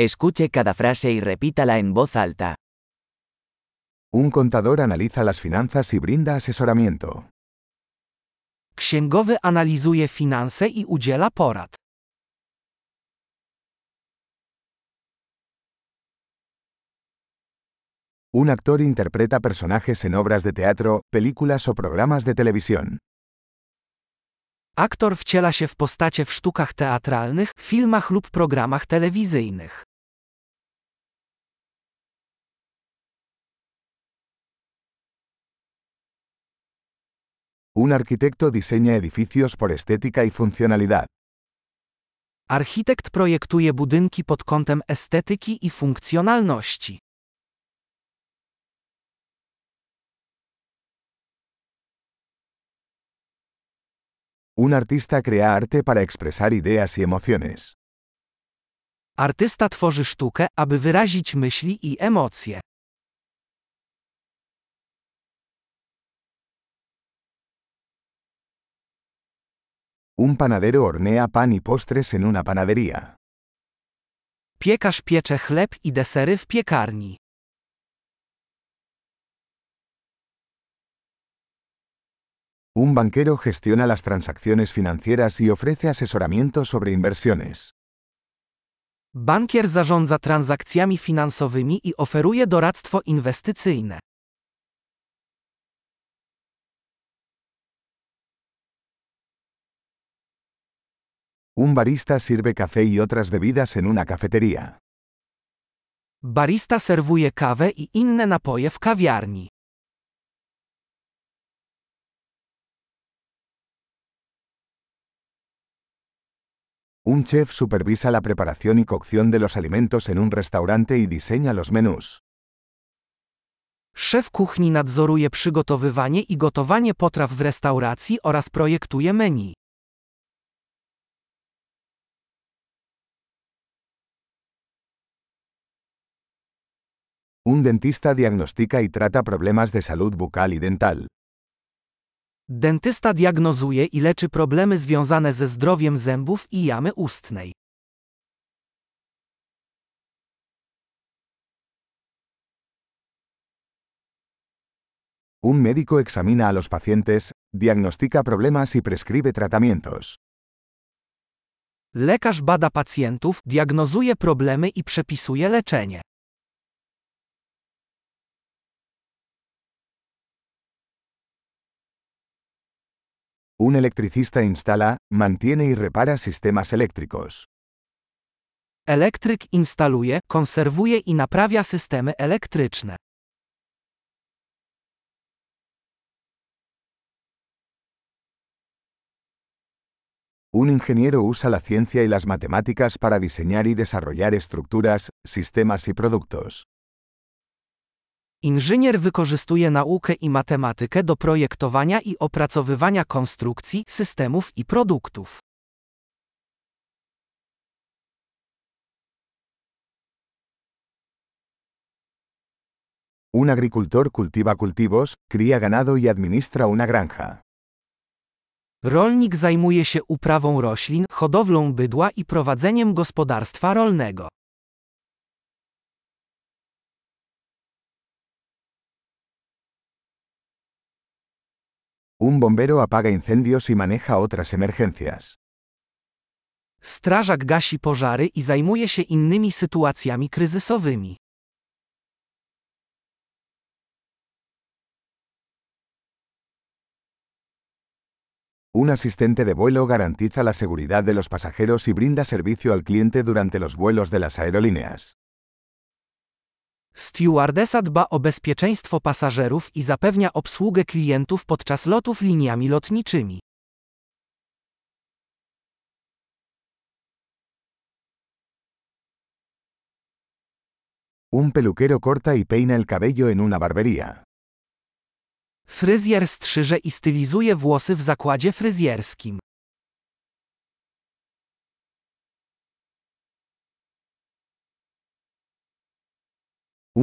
Escuche cada frase y repítala en voz alta. Un contador analiza las finanzas y brinda asesoramiento. Księgowy analizuje finanse i udziela porad. Un actor interpreta personajes en obras de teatro, películas o programas de televisión. Aktor wciela się w postacie w sztukach teatralnych, filmach lub programach telewizyjnych. Un arquitecto diseña edificios por estética y funcionalidad. Architekt projektuje budynki pod kątem estetyki i funkcjonalności. Un artista crea arte para expresar ideas y emociones. Artysta tworzy sztukę, aby wyrazić myśli i emocje. Un panadero hornea pan y postres en una panadería. Piekarz piecze chleb i desery w piekarni. Un banquero gestiona las transacciones financieras y ofrece asesoramiento sobre inversiones. Bankier zarządza transakcjami finansowymi i oferuje doradztwo inwestycyjne. Un barista sirve café y otras bebidas en una cafetería. Barista serwuje kawę i inne napoje w kawiarni. Un chef supervisa la preparación y cocción de los alimentos en un restaurante y diseña los menús. Szef kuchni nadzoruje przygotowywanie i gotowanie potraw w restauracji oraz projektuje menu. Un dentista diagnostica y trata problemas de salud bucal y dental. Dentysta diagnozuje i leczy problemy związane ze zdrowiem zębów i jamy ustnej. Un médico examina a los pacientes, diagnostica problemas y prescribe tratamientos. Lekarz bada pacjentów, diagnozuje problemy i przepisuje leczenie. Un electricista instala, mantiene y repara sistemas eléctricos. Elektryk instaluje, konserwuje i naprawia systemy elektryczne. Un ingeniero usa la ciencia y las matemáticas para diseñar y desarrollar estructuras, sistemas y productos. Inżynier wykorzystuje naukę i matematykę do projektowania i opracowywania konstrukcji, systemów i produktów. Un agricultor cultiva cultivos, cría ganado y administra una granja. Rolnik zajmuje się uprawą roślin, hodowlą bydła i prowadzeniem gospodarstwa rolnego. Un bombero apaga incendios y maneja otras emergencias. Strażak gasi pożary i zajmuje się innymi sytuacjami kryzysowymi. Un asistente de vuelo garantiza la seguridad de los pasajeros y brinda servicio al cliente durante los vuelos de las aerolíneas. Stewardesa dba o bezpieczeństwo pasażerów i zapewnia obsługę klientów podczas lotów liniami lotniczymi. Un peluquero corta y peina el cabello en una barbería. Fryzjer strzyże i stylizuje włosy w zakładzie fryzjerskim.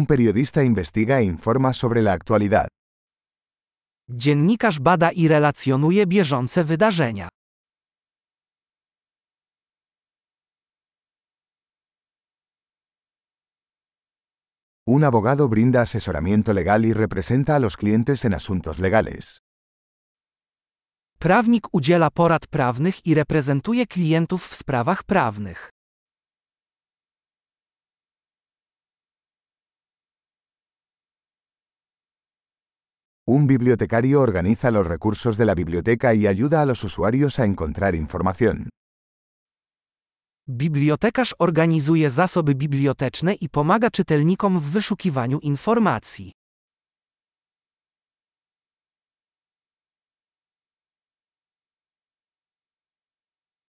Un periodista investiga e informa sobre la actualidad. Dziennikarz bada i relacjonuje bieżące wydarzenia. Un abogado brinda asesoramiento legal y representa a los clientes en asuntos legales. Prawnik udziela porad prawnych i reprezentuje klientów w sprawach prawnych. Un bibliotecario organiza los recursos de la biblioteca y ayuda a los usuarios a encontrar información. Bibliotekarz organizuje zasoby biblioteczne i pomaga czytelnikom w wyszukiwaniu informacji.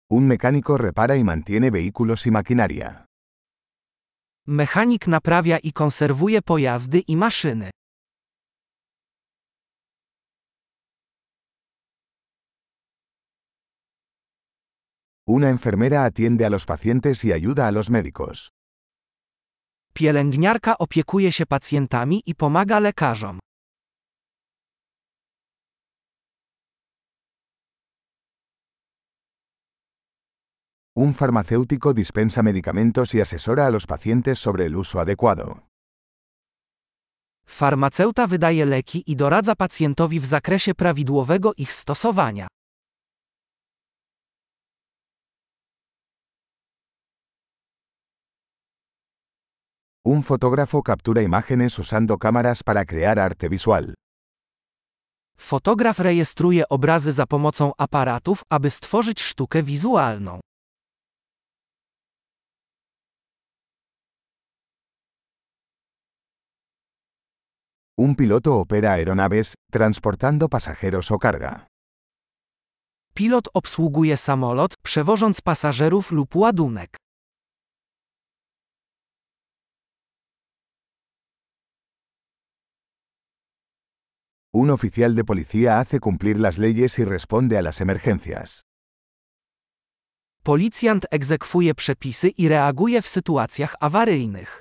Un mecánico repara y mantiene vehículos y maquinaria. Mechanik naprawia i konserwuje pojazdy i maszyny. Una enfermera atiende a los pacientes y ayuda a los médicos. Pielęgniarka opiekuje się pacjentami i pomaga lekarzom. Un farmacéutico dispensa medicamentos y asesora a los pacientes sobre el uso adecuado. Farmaceuta wydaje leki i doradza pacjentowi w zakresie prawidłowego ich stosowania. Un fotógrafo captura imágenes usando cámaras para crear arte visual. Fotograf rejestruje obrazy za pomocą aparatów, aby stworzyć sztukę wizualną. Un piloto opera aeronaves, transportando pasajeros o carga. Pilot obsługuje samolot, przewożąc pasażerów lub ładunek. Un oficial de policía hace cumplir las leyes y responde a las emergencias. Policjant egzekwuje przepisy i reaguje w sytuacjach awaryjnych.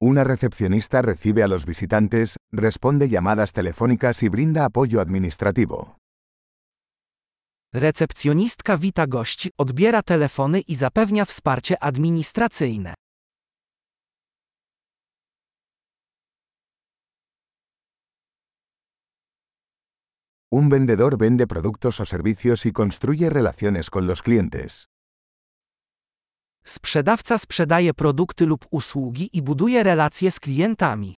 Una recepcionista recibe a los visitantes, responde llamadas telefónicas y brinda apoyo administrativo. Recepcjonistka wita gości, odbiera telefony i zapewnia wsparcie administracyjne. Un vendedor vende productos o servicios y construye relaciones con los clientes. Sprzedawca sprzedaje produkty lub usługi i buduje relacje z klientami.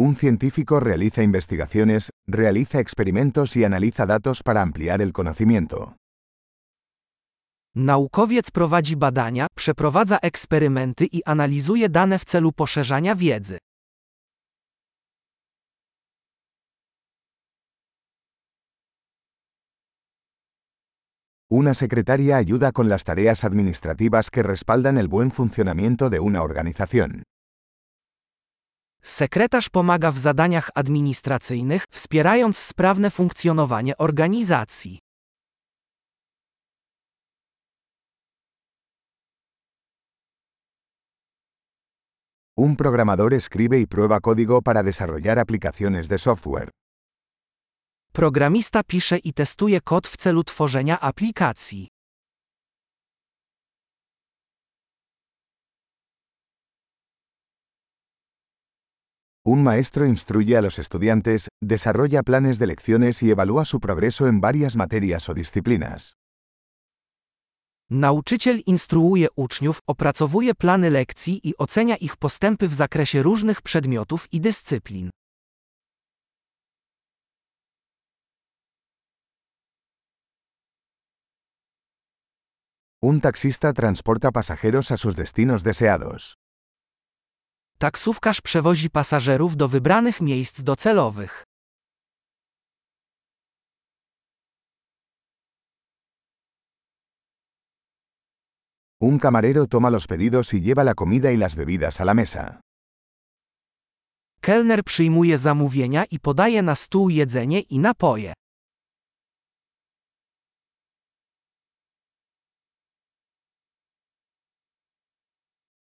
Un científico realiza investigaciones, realiza experimentos y analiza datos para ampliar el conocimiento. Naukowiec prowadzi badania, przeprowadza eksperymenty i analizuje dane w celu poszerzania wiedzy. Una secretaria ayuda con las tareas administrativas que respaldan el buen funcionamiento de una organización. Sekretarz pomaga w zadaniach administracyjnych, wspierając sprawne funkcjonowanie organizacji. Un programador escribe y prueba código para desarrollar aplicaciones de software. Programista pisze i testuje kod w celu tworzenia aplikacji. Un maestro instruye a los estudiantes, desarrolla planes de lecciones y evalúa su progreso en varias materias o disciplinas. Nauczyciel instruuje uczniów, opracowuje plany lekcji i ocenia ich postępy w zakresie różnych przedmiotów i dyscyplin. Un taxista transporta pasajeros a sus destinos deseados. Taksówkarz przewozi pasażerów do wybranych miejsc docelowych. Un camarero toma los pedidos y lleva la comida y las bebidas a la mesa. Kelner przyjmuje zamówienia i podaje na stół jedzenie i napoje.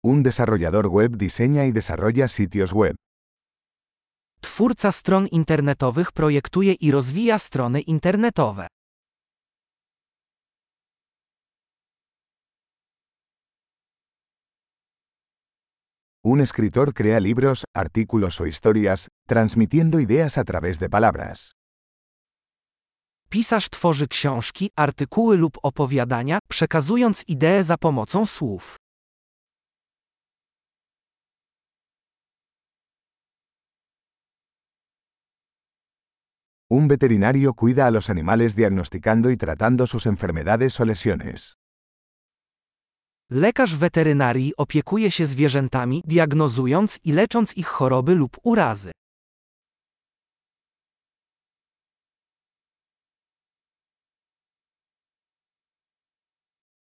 Un desarrollador web diseña y desarrolla sitios web. Twórca stron internetowych projektuje i rozwija strony internetowe. Un escritor crea libros, artículos o historias, transmitiendo ideas a través de palabras. Pisarz tworzy książki, artykuły lub opowiadania, przekazując idee za pomocą słów. Un veterinario cuida a los animales diagnosticando y tratando sus enfermedades o lesiones. Lekarz weterynarii opiekuje się zwierzętami, diagnozując i lecząc ich choroby lub urazy.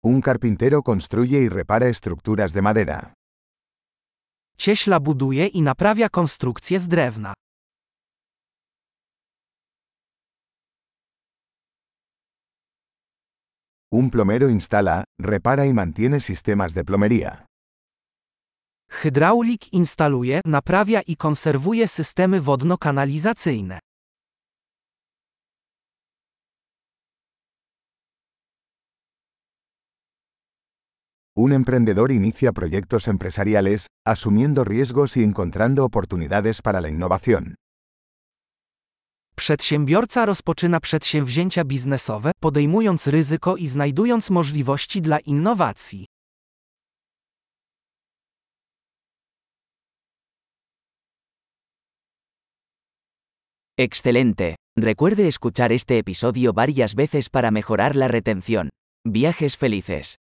Un carpintero construye y repara estructuras de madera. Cieśla buduje i naprawia konstrukcje z drewna. Un plomero instala, repara y mantiene sistemas de plomería. Hydraulik instaluje, naprawia i konserwuje systemy wodno-kanalizacyjne. Un emprendedor inicia proyectos empresariales, asumiendo riesgos y encontrando oportunidades para la innovación. Przedsiębiorca rozpoczyna przedsięwzięcia biznesowe, podejmując ryzyko i znajdując możliwości dla innowacji. Excelente. Recuerde escuchar este episodio varias veces para mejorar la retención. Viajes felices.